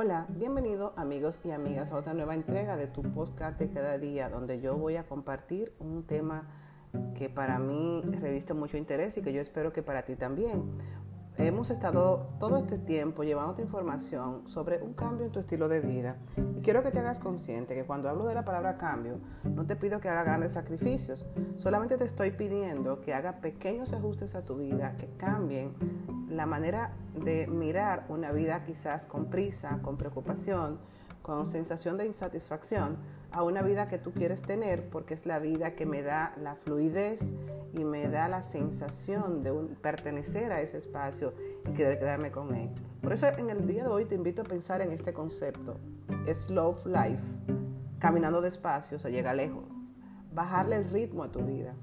Hola, bienvenido amigos y amigas a otra nueva entrega de tu podcast de cada día, donde yo voy a compartir un tema que para mí reviste mucho interés y que yo espero que para ti también. Hemos estado todo este tiempo llevándote información sobre un cambio en tu estilo de vida y quiero que te hagas consciente que cuando hablo de la palabra cambio no te pido que hagas grandes sacrificios, solamente te estoy pidiendo que hagas pequeños ajustes a tu vida que cambien la manera de mirar una vida quizás con prisa, con preocupación, con sensación de insatisfacción, a una vida que tú quieres tener porque es la vida que me da la fluidez y me da la sensación de pertenecer a ese espacio y querer quedarme con él. Por eso en el día de hoy te invito a pensar en este concepto, slow life, caminando despacio se llega lejos, bajarle el ritmo a tu vida.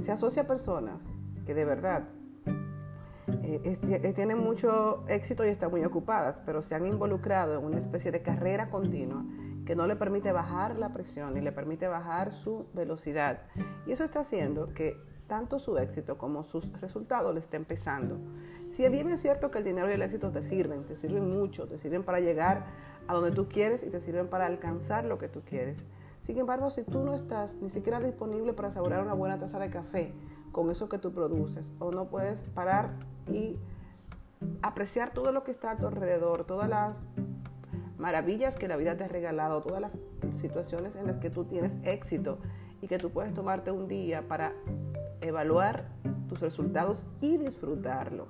Se asocia a personas que de verdad eh, eh, tienen mucho éxito y están muy ocupadas, pero se han involucrado en una especie de carrera continua que no le permite bajar la presión y le permite bajar su velocidad. Y eso está haciendo que tanto su éxito como sus resultados le estén pesando. Si bien es cierto que el dinero y el éxito te sirven, te sirven mucho, te sirven para llegar a donde tú quieres y te sirven para alcanzar lo que tú quieres. Sin embargo, si tú no estás ni siquiera disponible para asegurar una buena taza de café con eso que tú produces, o no puedes parar y apreciar todo lo que está a tu alrededor, todas las maravillas que la vida te ha regalado, todas las situaciones en las que tú tienes éxito y que tú puedes tomarte un día para evaluar tus resultados y disfrutarlo.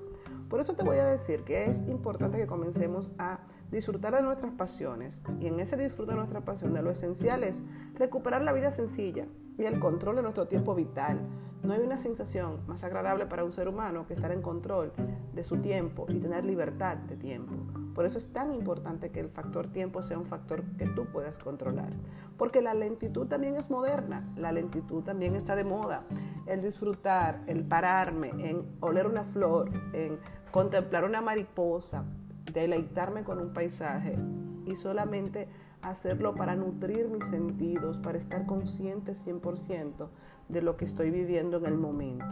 Por eso te voy a decir que es importante que comencemos a disfrutar de nuestras pasiones y en ese disfrute de nuestras pasiones lo esencial es recuperar la vida sencilla y el control de nuestro tiempo vital. No hay una sensación más agradable para un ser humano que estar en control de su tiempo y tener libertad de tiempo. Por eso es tan importante que el factor tiempo sea un factor que tú puedas controlar. Porque la lentitud también es moderna, la lentitud también está de moda. El disfrutar, el pararme, en oler una flor, en contemplar una mariposa, deleitarme con un paisaje y solamente hacerlo para nutrir mis sentidos, para estar consciente 100% de lo que estoy viviendo en el momento.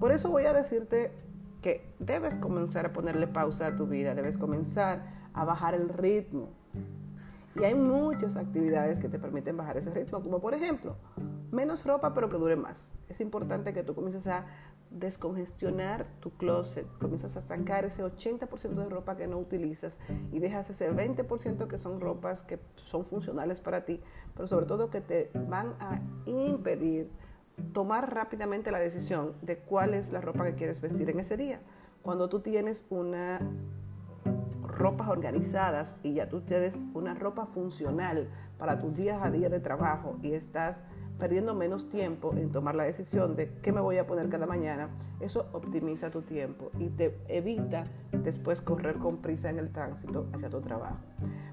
Por eso voy a decirte que debes comenzar a ponerle pausa a tu vida, debes comenzar a bajar el ritmo. Y hay muchas actividades que te permiten bajar ese ritmo, como por ejemplo, menos ropa pero que dure más. Es importante que tú comiences a descongestionar tu closet, comienzas a sacar ese 80% de ropa que no utilizas y dejas ese 20% que son ropas que son funcionales para ti, pero sobre todo que te van a impedir tomar rápidamente la decisión de cuál es la ropa que quieres vestir en ese día. Cuando tú tienes una ropas organizadas y ya tú tienes una ropa funcional para tus días a día de trabajo y estás perdiendo menos tiempo en tomar la decisión de qué me voy a poner cada mañana, eso optimiza tu tiempo y te evita después correr con prisa en el tránsito hacia tu trabajo.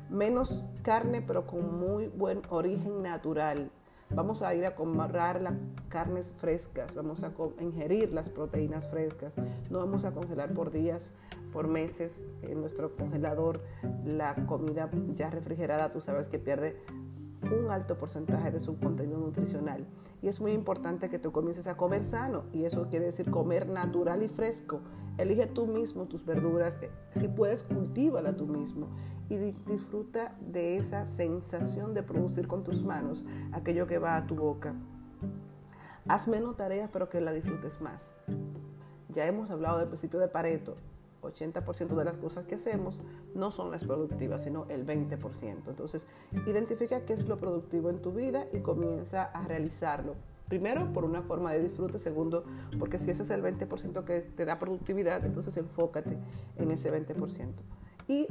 Menos carne pero con muy buen origen natural Vamos a ir a comprar las carnes frescas, vamos a ingerir las proteínas frescas, no vamos a congelar por días, por meses en nuestro congelador la comida ya refrigerada, tú sabes que pierde un alto porcentaje de su contenido nutricional. Y es muy importante que tú comiences a comer sano y eso quiere decir comer natural y fresco. Elige tú mismo tus verduras, eh, si puedes cultívala tú mismo y disfruta de esa sensación de producir con tus manos aquello que va a tu boca. Haz menos tareas pero que la disfrutes más. Ya hemos hablado del principio de Pareto, 80% de las cosas que hacemos no son las productivas, sino el 20%. Entonces, identifica qué es lo productivo en tu vida y comienza a realizarlo. Primero, por una forma de disfrute. Segundo, porque si ese es el 20% que te da productividad, entonces enfócate en ese 20%. Y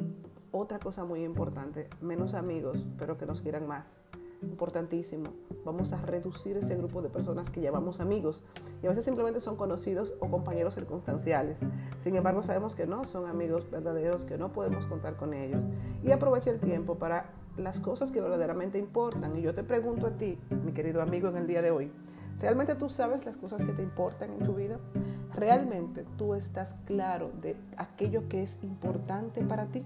otra cosa muy importante, menos amigos, pero que nos quieran más importantísimo. Vamos a reducir ese grupo de personas que llamamos amigos y a veces simplemente son conocidos o compañeros circunstanciales. Sin embargo, sabemos que no son amigos verdaderos, que no podemos contar con ellos. Y aprovecha el tiempo para las cosas que verdaderamente importan. Y yo te pregunto a ti, mi querido amigo, en el día de hoy, ¿Realmente tú sabes las cosas que te importan en tu vida? ¿Realmente tú estás claro de aquello que es importante para ti?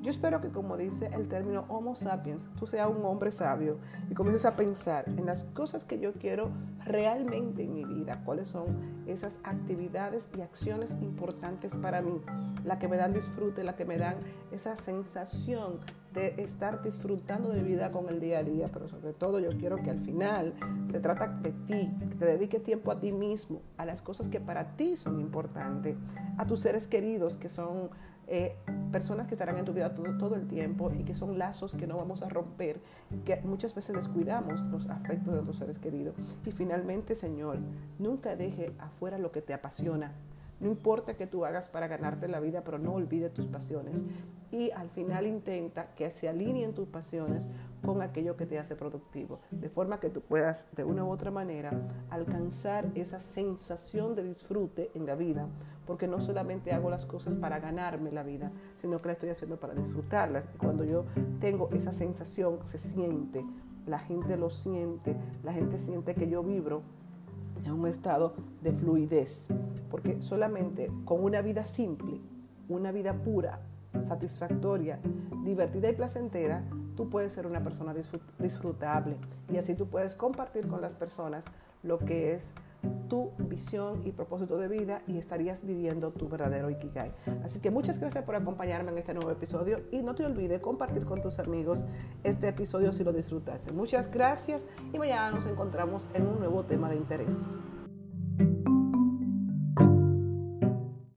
Yo espero que como dice el término Homo sapiens, tú seas un hombre sabio y comiences a pensar en las cosas que yo quiero realmente en mi vida, cuáles son esas actividades y acciones importantes para mí, las que me dan disfrute, las que me dan esa sensación de estar disfrutando de vida con el día a día, pero sobre todo yo quiero que al final se trata de ti, que te dedique tiempo a ti mismo, a las cosas que para ti son importantes, a tus seres queridos que son eh, personas que estarán en tu vida todo, todo, el tiempo y que son lazos que no vamos a romper, que muchas veces descuidamos los afectos de nuestros seres queridos. Y finalmente, Señor, nunca deje afuera lo que te apasiona. No importa que tú hagas para ganarte la vida, pero no olvide tus pasiones. Y al final intenta que se alineen tus pasiones con aquello que te hace productivo, de forma que tú puedas de una u otra manera alcanzar esa sensación de disfrute en la vida, porque no solamente hago las cosas para ganarme la vida, sino que la estoy haciendo para disfrutarlas. Y cuando yo tengo esa sensación, se siente, la gente lo siente, la gente siente que yo vibro en un estado de fluidez, porque solamente con una vida simple, una vida pura, satisfactoria, divertida y placentera, tú puedes ser una persona disfrutable. Y así tú puedes compartir con las personas lo que es tu visión y propósito de vida y estarías viviendo tu verdadero Ikigai. Así que muchas gracias por acompañarme en este nuevo episodio y no te olvides compartir con tus amigos este episodio si lo disfrutaste. Muchas gracias y mañana nos encontramos en un nuevo tema de interés.